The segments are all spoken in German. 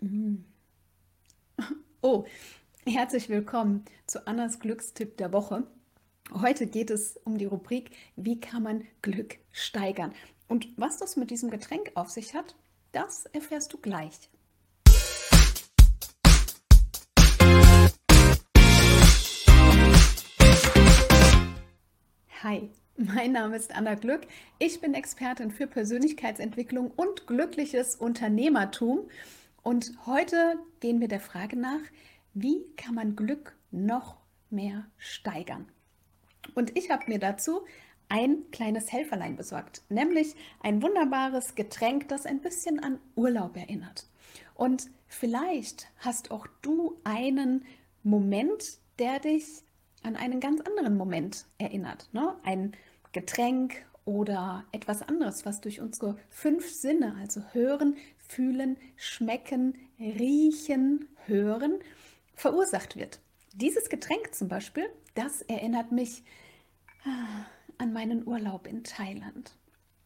Mm. Oh, herzlich willkommen zu Annas Glückstipp der Woche. Heute geht es um die Rubrik, wie kann man Glück steigern? Und was das mit diesem Getränk auf sich hat, das erfährst du gleich. Hi, mein Name ist Anna Glück. Ich bin Expertin für Persönlichkeitsentwicklung und glückliches Unternehmertum. Und heute gehen wir der Frage nach, wie kann man Glück noch mehr steigern? Und ich habe mir dazu ein kleines Helferlein besorgt, nämlich ein wunderbares Getränk, das ein bisschen an Urlaub erinnert. Und vielleicht hast auch du einen Moment, der dich an einen ganz anderen Moment erinnert. Ne? Ein Getränk oder etwas anderes, was durch unsere fünf Sinne, also hören, fühlen, schmecken, riechen, hören, verursacht wird. Dieses Getränk zum Beispiel, das erinnert mich ah, an meinen Urlaub in Thailand.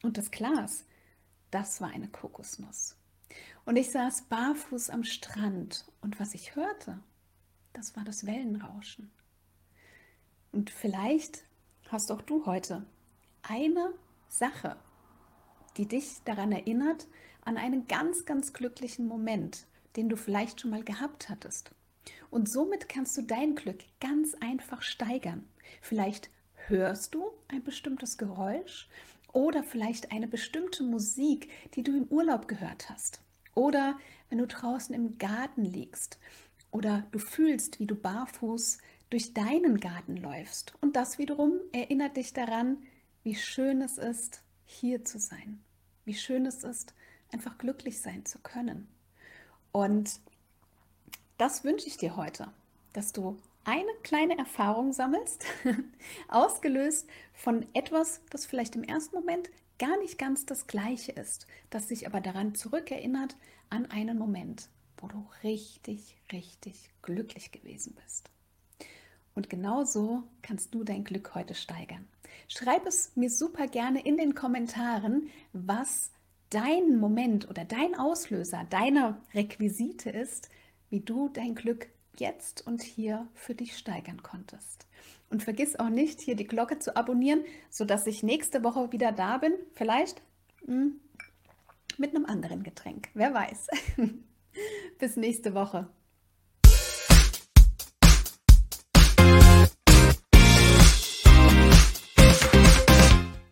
Und das Glas, das war eine Kokosnuss. Und ich saß barfuß am Strand und was ich hörte, das war das Wellenrauschen. Und vielleicht hast auch du heute eine Sache, die dich daran erinnert, an einen ganz, ganz glücklichen Moment, den du vielleicht schon mal gehabt hattest. Und somit kannst du dein Glück ganz einfach steigern. Vielleicht hörst du ein bestimmtes Geräusch oder vielleicht eine bestimmte Musik, die du im Urlaub gehört hast. Oder wenn du draußen im Garten liegst oder du fühlst, wie du barfuß durch deinen Garten läufst. Und das wiederum erinnert dich daran, wie schön es ist, hier zu sein. Wie schön es ist, einfach glücklich sein zu können. Und das wünsche ich dir heute, dass du eine kleine Erfahrung sammelst, ausgelöst von etwas, das vielleicht im ersten Moment gar nicht ganz das gleiche ist, das sich aber daran zurückerinnert an einen Moment, wo du richtig, richtig glücklich gewesen bist. Und genau so kannst du dein Glück heute steigern. Schreib es mir super gerne in den Kommentaren, was dein Moment oder dein Auslöser, deine Requisite ist, wie du dein Glück jetzt und hier für dich steigern konntest. Und vergiss auch nicht, hier die Glocke zu abonnieren, sodass ich nächste Woche wieder da bin. Vielleicht mh, hm, mit einem anderen Getränk. Wer weiß. Bis nächste Woche.